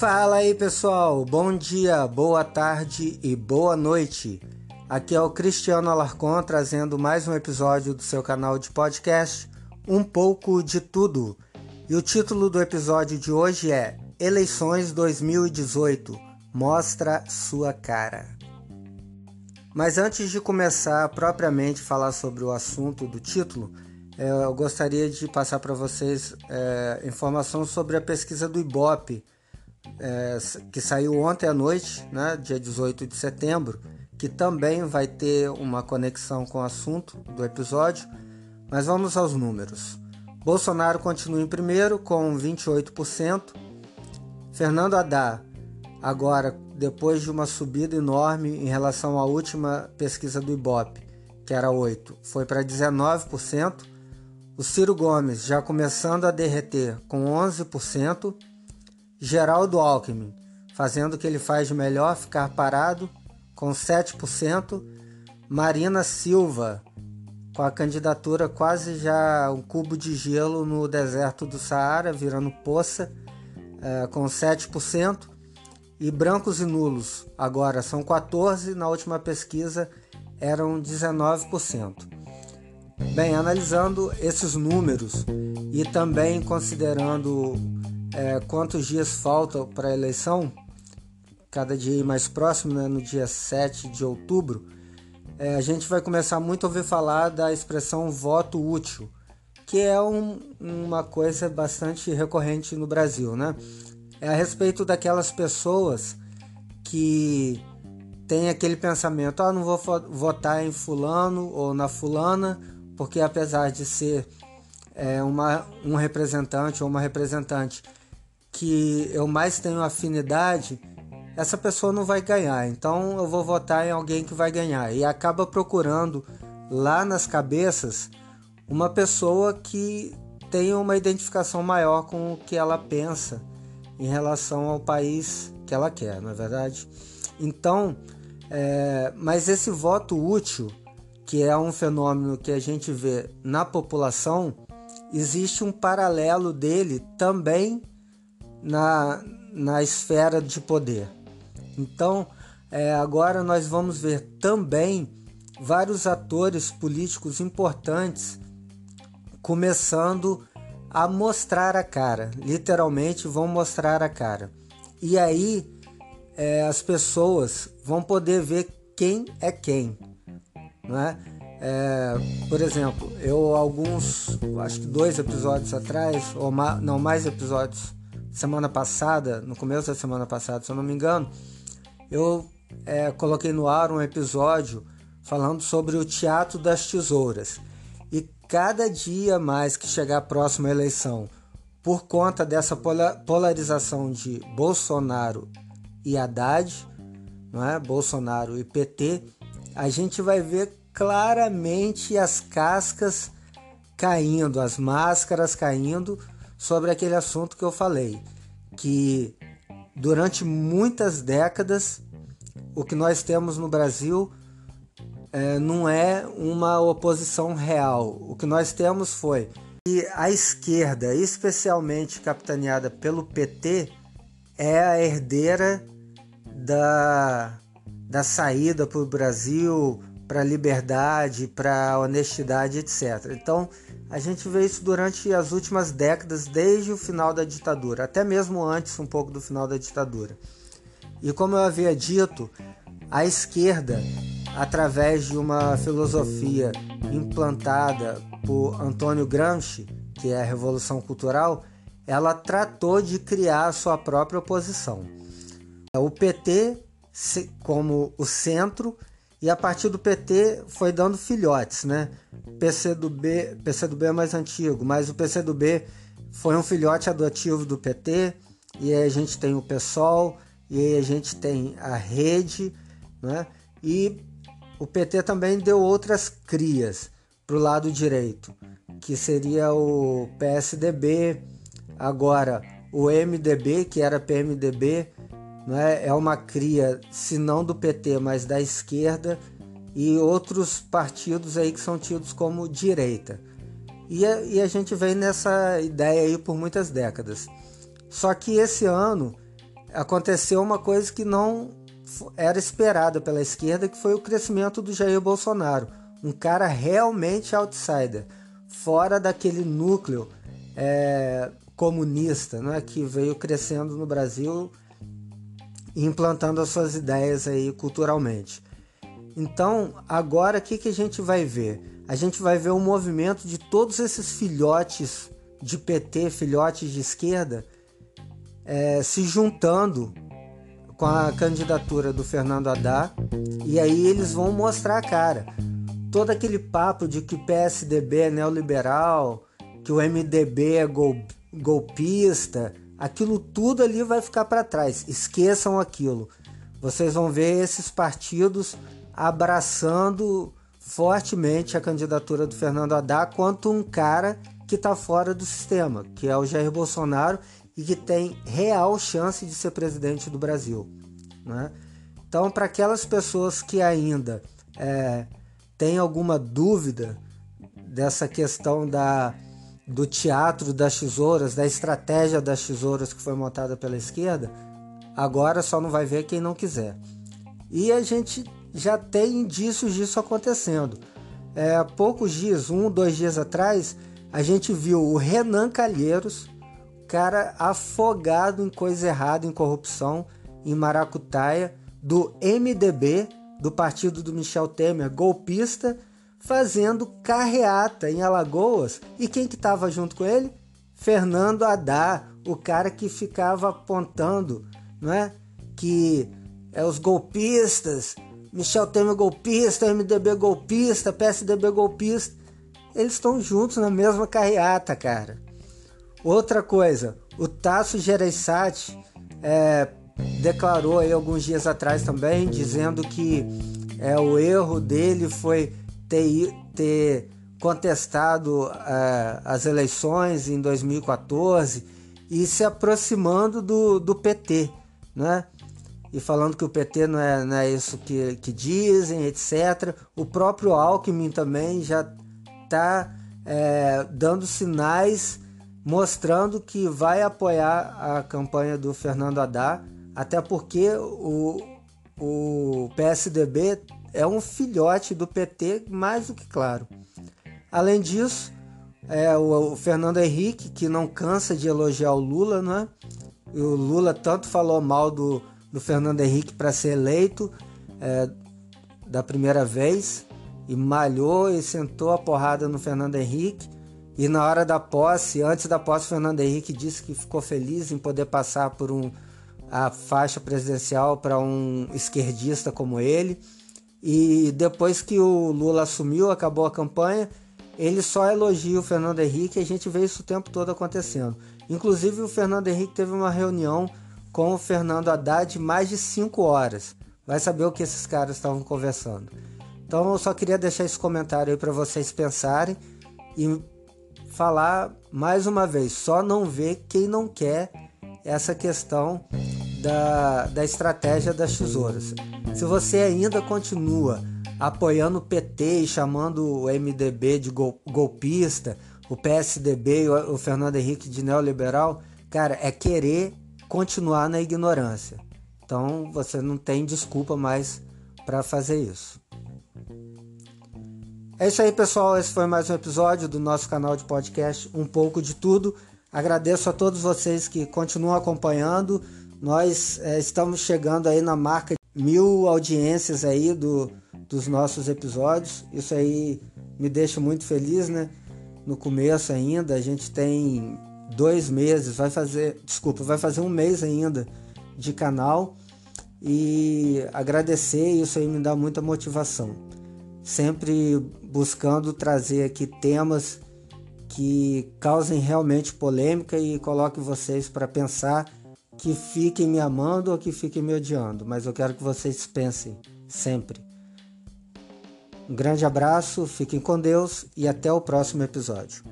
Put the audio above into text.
Fala aí pessoal, bom dia, boa tarde e boa noite. Aqui é o Cristiano Alarcon trazendo mais um episódio do seu canal de podcast Um pouco de tudo. E o título do episódio de hoje é Eleições 2018 Mostra sua cara. Mas antes de começar propriamente falar sobre o assunto do título, eu gostaria de passar para vocês é, informação sobre a pesquisa do Ibope é, que saiu ontem à noite, né, dia 18 de setembro, que também vai ter uma conexão com o assunto do episódio. Mas vamos aos números. Bolsonaro continua em primeiro com 28%. Fernando Haddad, agora depois de uma subida enorme em relação à última pesquisa do Ibope, que era 8, foi para 19%. O Ciro Gomes já começando a derreter com 11%. Geraldo Alckmin, fazendo o que ele faz de melhor, ficar parado, com 7%. Marina Silva, com a candidatura quase já um cubo de gelo no deserto do Saara, virando poça, é, com 7%. E brancos e nulos, agora são 14%, na última pesquisa eram 19%. Bem, analisando esses números e também considerando é, quantos dias faltam para a eleição, cada dia mais próximo, né, no dia 7 de outubro, é, a gente vai começar muito a ouvir falar da expressão voto útil, que é um, uma coisa bastante recorrente no Brasil, né? É a respeito daquelas pessoas que têm aquele pensamento: ah, não vou votar em fulano ou na fulana, porque apesar de ser é, uma, um representante ou uma representante que eu mais tenho afinidade, essa pessoa não vai ganhar. Então eu vou votar em alguém que vai ganhar. E acaba procurando lá nas cabeças uma pessoa que tenha uma identificação maior com o que ela pensa em relação ao país que ela quer, não é verdade? Então, é, mas esse voto útil, que é um fenômeno que a gente vê na população, existe um paralelo dele também na, na esfera de poder. Então, é, agora nós vamos ver também vários atores políticos importantes começando a mostrar a cara, literalmente vão mostrar a cara. E aí é, as pessoas vão poder ver quem é quem, não é? por exemplo, eu alguns, acho que dois episódios atrás, ou não mais episódios semana passada, no começo da semana passada, se eu não me engano, eu é, coloquei no ar um episódio falando sobre o Teatro das Tesouras. E cada dia mais que chegar próximo à eleição, por conta dessa polarização de Bolsonaro e Haddad, não é? Bolsonaro e PT, a gente vai ver claramente as cascas caindo, as máscaras caindo sobre aquele assunto que eu falei, que durante muitas décadas o que nós temos no Brasil é, não é uma oposição real. O que nós temos foi que a esquerda, especialmente capitaneada pelo PT, é a herdeira da, da saída para o Brasil, para liberdade, para honestidade, etc. Então, a gente vê isso durante as últimas décadas, desde o final da ditadura, até mesmo antes um pouco do final da ditadura. E como eu havia dito, a esquerda, através de uma filosofia implantada por Antônio Gramsci, que é a Revolução Cultural, ela tratou de criar a sua própria oposição. O PT como o centro e a partir do PT foi dando filhotes, né? PCdoB, PCdoB é mais antigo, mas o PCdoB foi um filhote adotivo do PT, e aí a gente tem o PSOL, e aí a gente tem a Rede, né? E o PT também deu outras crias para o lado direito, que seria o PSDB, agora o MDB, que era PMDB, né, é uma cria, se não do PT, mas da esquerda, e outros partidos aí que são tidos como direita. E a, e a gente vem nessa ideia aí por muitas décadas. Só que esse ano aconteceu uma coisa que não era esperada pela esquerda, que foi o crescimento do Jair Bolsonaro. Um cara realmente outsider, fora daquele núcleo é, comunista né, que veio crescendo no Brasil implantando as suas ideias aí culturalmente. Então, agora o que, que a gente vai ver? A gente vai ver um movimento de todos esses filhotes de PT, filhotes de esquerda, é, se juntando com a candidatura do Fernando Haddad e aí eles vão mostrar a cara. Todo aquele papo de que o PSDB é neoliberal, que o MDB é gol, golpista, aquilo tudo ali vai ficar para trás. Esqueçam aquilo. Vocês vão ver esses partidos abraçando fortemente a candidatura do Fernando Haddad quanto um cara que está fora do sistema, que é o Jair Bolsonaro e que tem real chance de ser presidente do Brasil. Né? Então, para aquelas pessoas que ainda é, têm alguma dúvida dessa questão da, do teatro das tesouras, da estratégia das tesouras que foi montada pela esquerda, agora só não vai ver quem não quiser. E a gente já tem indícios disso acontecendo. É, há poucos dias, um, dois dias atrás, a gente viu o Renan Calheiros, cara afogado em coisa errada, em corrupção, em Maracutaia, do MDB, do partido do Michel Temer, golpista, fazendo carreata em Alagoas. E quem que estava junto com ele? Fernando Haddad, o cara que ficava apontando, não é? Que é os golpistas Michel Temer golpista, MDB golpista, PSDB golpista. Eles estão juntos na mesma carreata, cara. Outra coisa, o Tasso Gereissati é, declarou aí alguns dias atrás também, dizendo que é, o erro dele foi ter, ter contestado é, as eleições em 2014 e se aproximando do, do PT, né? e falando que o PT não é, não é isso que, que dizem, etc. O próprio Alckmin também já está é, dando sinais mostrando que vai apoiar a campanha do Fernando Haddad, até porque o, o PSDB é um filhote do PT, mais do que claro. Além disso, é, o, Fernando Henrique, que não cansa de elogiar o Lula, não é? E o Lula tanto falou mal do, do Fernando Henrique para ser eleito é, da primeira vez e malhou e sentou a porrada no Fernando Henrique. E na hora da posse, antes da posse, o Fernando Henrique disse que ficou feliz em poder passar por um, a faixa presidencial para um esquerdista como ele. E depois que o Lula assumiu, acabou a campanha, ele só elogia o Fernando Henrique e a gente vê isso o tempo todo acontecendo. Inclusive, o Fernando Henrique teve uma reunião com o Fernando Haddad mais de 5 horas. Vai saber o que esses caras estavam conversando. Então eu só queria deixar esse comentário aí para vocês pensarem e falar mais uma vez, só não ver quem não quer essa questão da, da estratégia das tesouras. Se você ainda continua apoiando o PT e chamando o MDB de golpista, o PSDB e o Fernando Henrique de neoliberal, cara, é querer continuar na ignorância. Então você não tem desculpa mais para fazer isso. É isso aí, pessoal. Esse foi mais um episódio do nosso canal de podcast Um pouco de Tudo. Agradeço a todos vocês que continuam acompanhando. Nós é, estamos chegando aí na marca mil audiências aí do, dos nossos episódios. Isso aí me deixa muito feliz, né? No começo ainda, a gente tem dois meses, vai fazer, desculpa, vai fazer um mês ainda de canal e agradecer, isso aí me dá muita motivação. Sempre buscando trazer aqui temas que causem realmente polêmica e coloquem vocês para pensar que fiquem me amando ou que fiquem me odiando, mas eu quero que vocês pensem sempre. Um grande abraço, fiquem com Deus e até o próximo episódio.